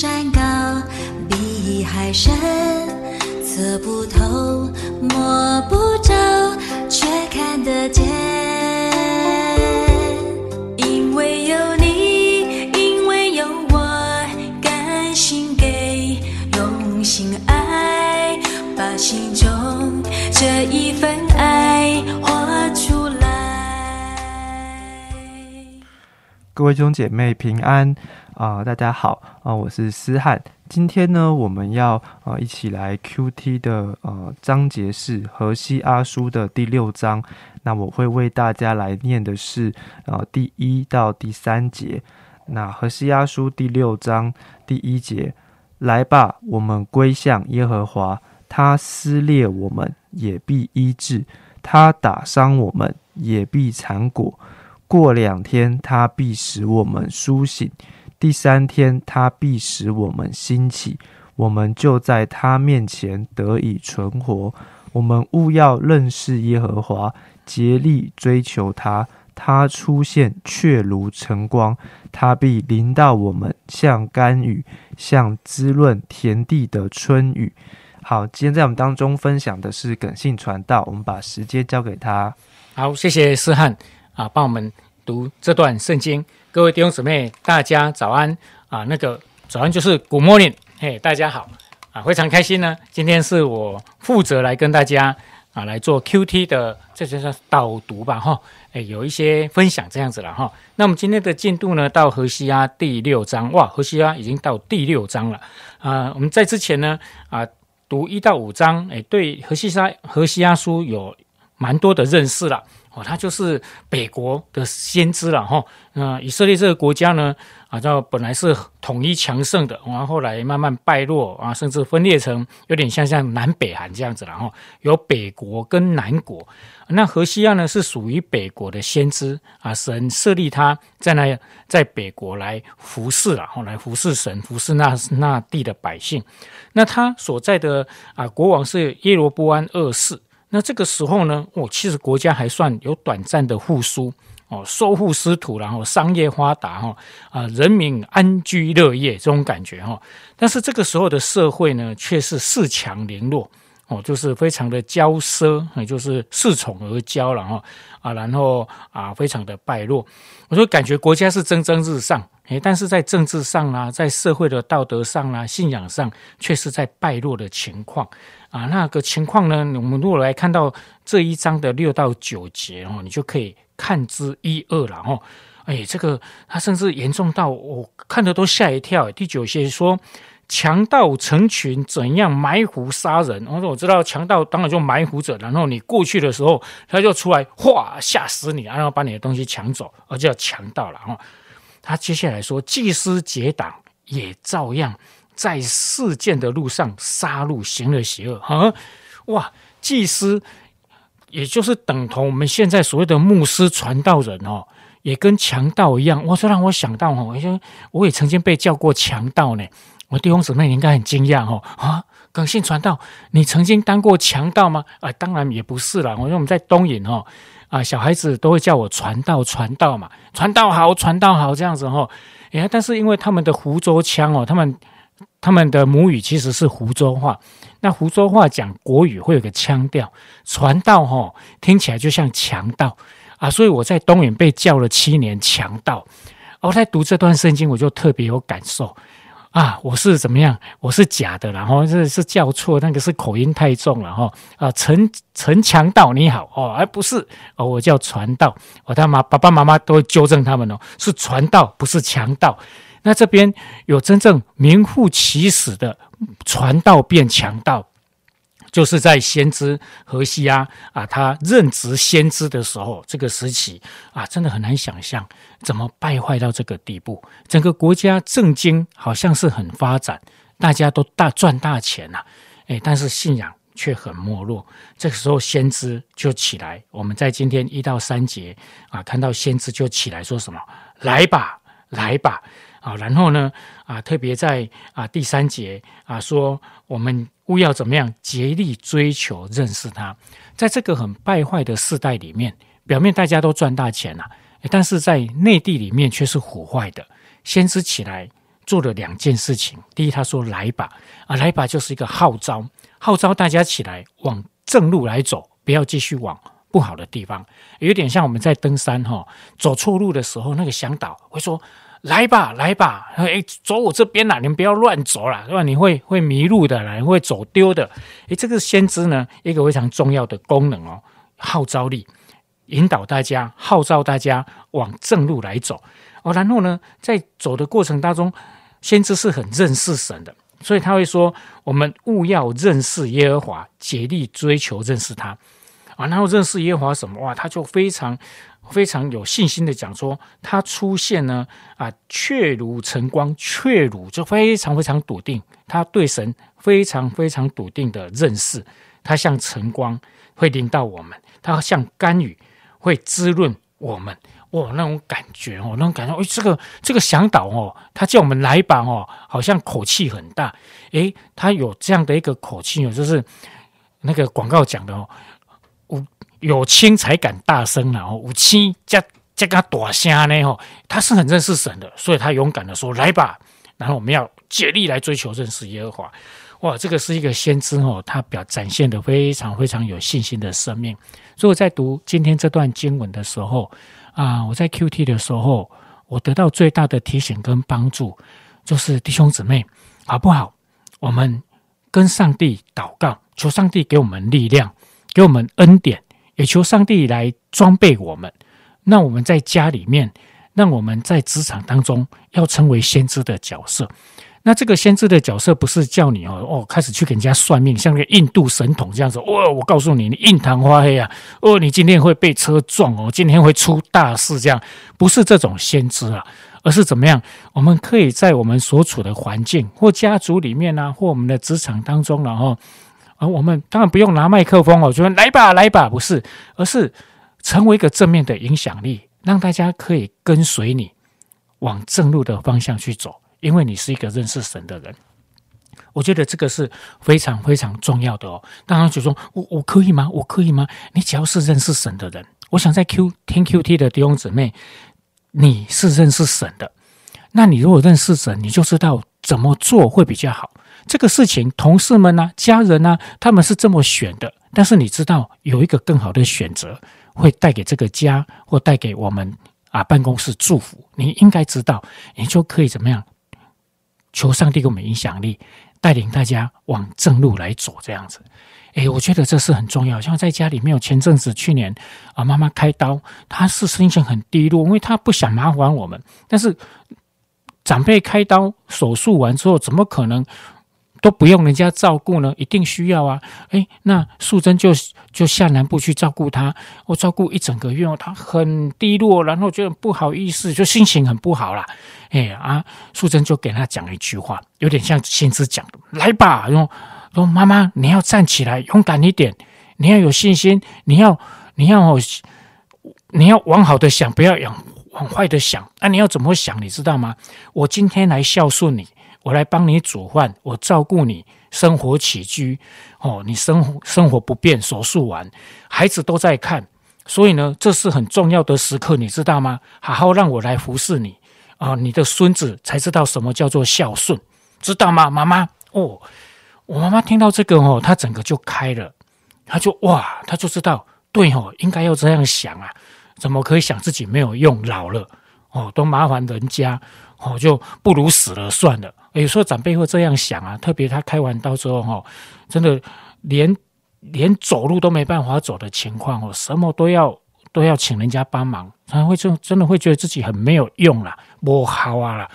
山高，比海深，测不透，摸不着，却看得见。因为有你，因为有我，甘心给，用心爱，把心中这一份爱活出来。各位兄姐妹平安啊、大家好啊、我是思翰。今天呢，我们要呃一起来 QT 的呃章节是荷西阿书的第六章。那我会为大家来念的是呃第一到第三节。那荷西阿书第六章第一节，来吧，我们归向耶和华，他撕裂我们，也必医治；他打伤我们，也必残果。过两天，他必使我们苏醒；第三天，他必使我们兴起。我们就在他面前得以存活。我们务要认识耶和华，竭力追求他。他出现，却如晨光；他必临到我们，像甘雨，像滋润田地的春雨。好，今天在我们当中分享的是耿信传道，我们把时间交给他。好，谢谢思翰啊，帮我们读这段圣经。各位弟兄姊妹，大家早安啊！那个早安就是 Good morning，嘿，大家好啊，非常开心呢。今天是我负责来跟大家啊来做 QT 的，这就是导读吧，哈，哎，有一些分享这样子了哈。那我们今天的进度呢，到河西阿第六章，哇，河西阿已经到第六章了啊。我们在之前呢啊读一到五章，哎，对河西沙荷西阿书有蛮多的认识了。哦，他就是北国的先知了哈。那、以色列这个国家呢，啊，叫本来是统一强盛的，然后后来慢慢败落啊，甚至分裂成有点像像南北韩这样子了哈。有北国跟南国。那何西亚呢是属于北国的先知啊，神设立他在那在北国来服侍了，后来服侍神，服侍那那地的百姓。那他所在的啊国王是耶罗波安二世。那这个时候呢，我，其实国家还算有短暂的复苏哦，收复失土，然后商业发达哈啊，人民安居乐业这种感觉哈。但是这个时候的社会呢，却是恃强凌弱哦，就是非常的骄奢，也就是恃宠而骄了哈啊，然后啊，非常的败落。我说感觉国家是蒸蒸日上，诶，但是在政治上啦，在社会的道德上啦，信仰上，却是在败落的情况。啊，那个情况呢？我们如果来看到这一章的六到九节哦，你就可以看之一二了哦。哎，这个他甚至严重到我看的都吓一跳。第九节说，强盗成群，怎样埋伏杀人？我说我知道强盗当然就埋伏者，然后你过去的时候，他就出来哗吓死你，然后把你的东西抢走，而叫强盗了哦。他接下来说，祭司结党也照样。在事件的路上杀戮，行了邪恶啊！哇，祭司也就是等同我们现在所谓的牧师、传道人哦，也跟强盗一样。我说让我想到哦，我我也曾经被叫过强盗呢。我弟兄姊妹应该很惊讶哦啊！耿信传道，你曾经当过强盗吗？啊，当然也不是啦。我说我们在东引哦，啊，小孩子都会叫我传道，传道嘛，传道好，传道好这样子哦。哎，但是因为他们的湖州腔哦，他们。他们的母语其实是湖州话，那湖州话讲国语会有个腔调，传道哈听起来就像强盗啊，所以我在东远被叫了七年强盗。我在读这段圣经，我就特别有感受啊，我是怎么样？我是假的，然后这是叫错，那个是口音太重了哈啊，陈陈强道你好哦，而不是哦，我叫传道，我他妈爸爸妈妈都会纠正他们哦，是传道不是强盗。那这边有真正名副其实的传道变强盗，就是在先知何西阿啊，他任职先知的时候，这个时期啊，真的很难想象怎么败坏到这个地步。整个国家政经好像是很发展，大家都大赚大钱呐，哎，但是信仰却很没落。这个时候先知就起来，我们在今天一到三节啊，看到先知就起来说什么：“来吧，来吧。”啊，然后呢？啊，特别在啊第三节啊说，我们务要怎么样竭力追求认识他。在这个很败坏的世代里面，表面大家都赚大钱了，但是在内地里面却是腐坏的。先知起来做了两件事情。第一，他说来吧，啊，来吧，就是一个号召，号召大家起来往正路来走，不要继续往不好的地方。有点像我们在登山哈，走错路的时候，那个向导会说。来吧，来吧，哎，走我这边啦！你们不要乱走啦，是吧？你会会迷路的啦，你会走丢的。哎，这个先知呢，一个非常重要的功能哦，号召力，引导大家，号召大家往正路来走哦。然后呢，在走的过程当中，先知是很认识神的，所以他会说：我们务要认识耶和华，竭力追求认识他啊。然后认识耶和华什么？哇，他就非常。非常有信心的讲说，他出现呢啊，确如晨光，确如就非常非常笃定，他对神非常非常笃定的认识，他像晨光会临到我们，他像甘雨会滋润我们，哇，那种感觉哦，那种感觉，哎，这个这个向导哦，他叫我们来吧哦，好像口气很大，诶，他有这样的一个口气哦，就是那个广告讲的哦，有亲才敢大声然后，有亲加加个大声呢哦，他是很认识神的，所以他勇敢的说来吧，然后我们要竭力来追求认识耶和华。哇，这个是一个先知哦，他表展现的非常非常有信心的生命。所以我在读今天这段经文的时候啊，我在 Q T 的时候，我得到最大的提醒跟帮助，就是弟兄姊妹好不好？我们跟上帝祷告，求上帝给我们力量，给我们恩典。也求上帝来装备我们，那我们在家里面，让我们在职场当中要成为先知的角色。那这个先知的角色不是叫你哦哦开始去给人家算命，像个印度神童这样子。哦，我告诉你，你印堂发黑啊！哦，你今天会被车撞哦，今天会出大事。这样不是这种先知啊，而是怎么样？我们可以在我们所处的环境或家族里面呢，或我们的职场当中，然后。而我们当然不用拿麦克风哦，就说来吧，来吧，不是，而是成为一个正面的影响力，让大家可以跟随你往正路的方向去走，因为你是一个认识神的人。我觉得这个是非常非常重要的哦。当然就说，我我可以吗？我可以吗？你只要是认识神的人，我想在 Q 听 Q T 的弟兄姊妹，你是认识神的，那你如果认识神，你就知道怎么做会比较好。这个事情，同事们呢，家人呢，他们是这么选的。但是你知道，有一个更好的选择，会带给这个家或带给我们啊办公室祝福。你应该知道，你就可以怎么样？求上帝给我们影响力，带领大家往正路来走。这样子，诶，我觉得这是很重要。像在家里面，有前阵子去年啊，妈妈开刀，她是心情很低落，因为她不想麻烦我们。但是长辈开刀手术完之后，怎么可能？都不用人家照顾呢，一定需要啊！哎，那素贞就就下南部去照顾他，我照顾一整个月哦，他很低落，然后觉得不好意思，就心情很不好啦。哎啊，素贞就给他讲一句话，有点像先知讲的：“来吧，说说妈妈，你要站起来，勇敢一点，你要有信心，你要你要你要往好的想，不要往往坏的想。那你要怎么想？你知道吗？我今天来孝顺你。”我来帮你煮饭，我照顾你生活起居，哦，你生活生活不便，手术完，孩子都在看，所以呢，这是很重要的时刻，你知道吗？好好让我来服侍你啊，你的孙子才知道什么叫做孝顺，知道吗？妈妈，哦，我妈妈听到这个哦，她整个就开了，她就哇，她就知道，对哦，应该要这样想啊，怎么可以想自己没有用，老了哦，都麻烦人家。哦，就不如死了算了。有时候长辈会这样想啊，特别他开完刀之后，哈，真的连连走路都没办法走的情况哦，什么都要都要请人家帮忙，他会就真的会觉得自己很没有用了，不好啊了。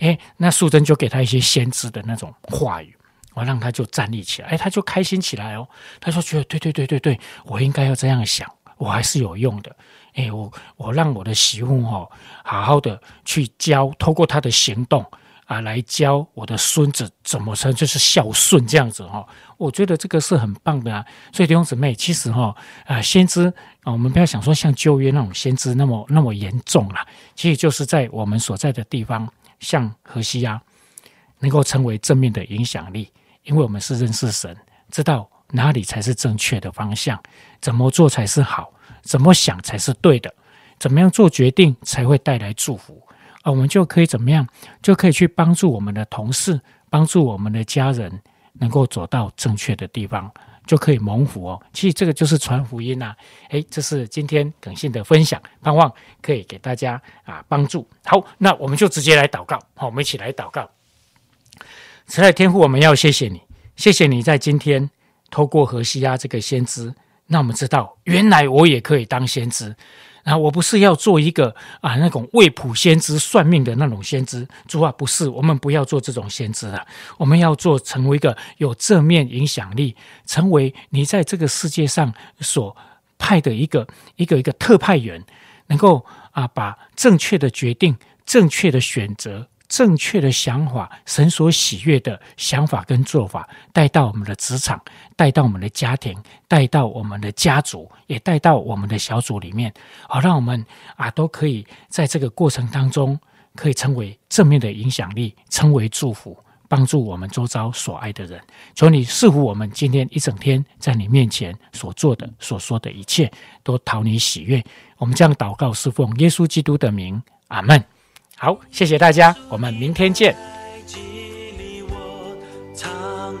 哎，那素贞就给他一些先知的那种话语，我让他就站立起来，哎，他就开心起来哦。他说觉得对对对对对，我应该要这样想，我还是有用的。哎，我我让我的媳妇哈好好的去教，透过她的行动啊，来教我的孙子怎么称就是孝顺这样子哈。我觉得这个是很棒的啊。所以弟兄姊妹，其实哈啊，先知啊，我们不要想说像旧约那种先知那么那么严重啦。其实就是在我们所在的地方，像河西啊，能够成为正面的影响力，因为我们是认识神，知道哪里才是正确的方向，怎么做才是好。怎么想才是对的？怎么样做决定才会带来祝福？啊，我们就可以怎么样？就可以去帮助我们的同事，帮助我们的家人，能够走到正确的地方，就可以蒙福哦。其实这个就是传福音呐。诶，这是今天耿信的分享，盼望可以给大家啊帮助。好，那我们就直接来祷告。好，我们一起来祷告。慈爱天父，我们要谢谢你，谢谢你在今天透过何西亚这个先知，那我们知道原来我也可以当先知。啊，我不是要做一个啊那种未卜先知、算命的那种先知。主啊，不是，我们不要做这种先知了。我们要做成为一个有正面影响力，成为你在这个世界上所派的一个一个一个特派员，能够啊把正确的决定、正确的选择。正确的想法，神所喜悦的想法跟做法，带到我们的职场，带到我们的家庭，带到我们的家族，也带到我们的小组里面，好让我们啊都可以在这个过程当中，可以成为正面的影响力，成为祝福，帮助我们周遭所爱的人。求你赐福我们今天一整天在你面前所做的、所说的一切，都讨你喜悦。我们将祷告是奉耶稣基督的名，阿门。好，谢谢大家，我们明天见。激励我，敞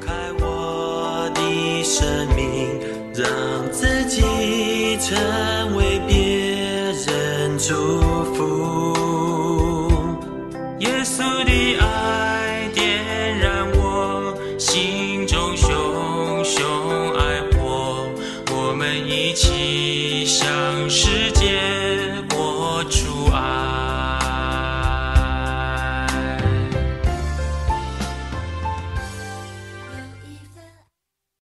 开我的生命，让自己成为别人主。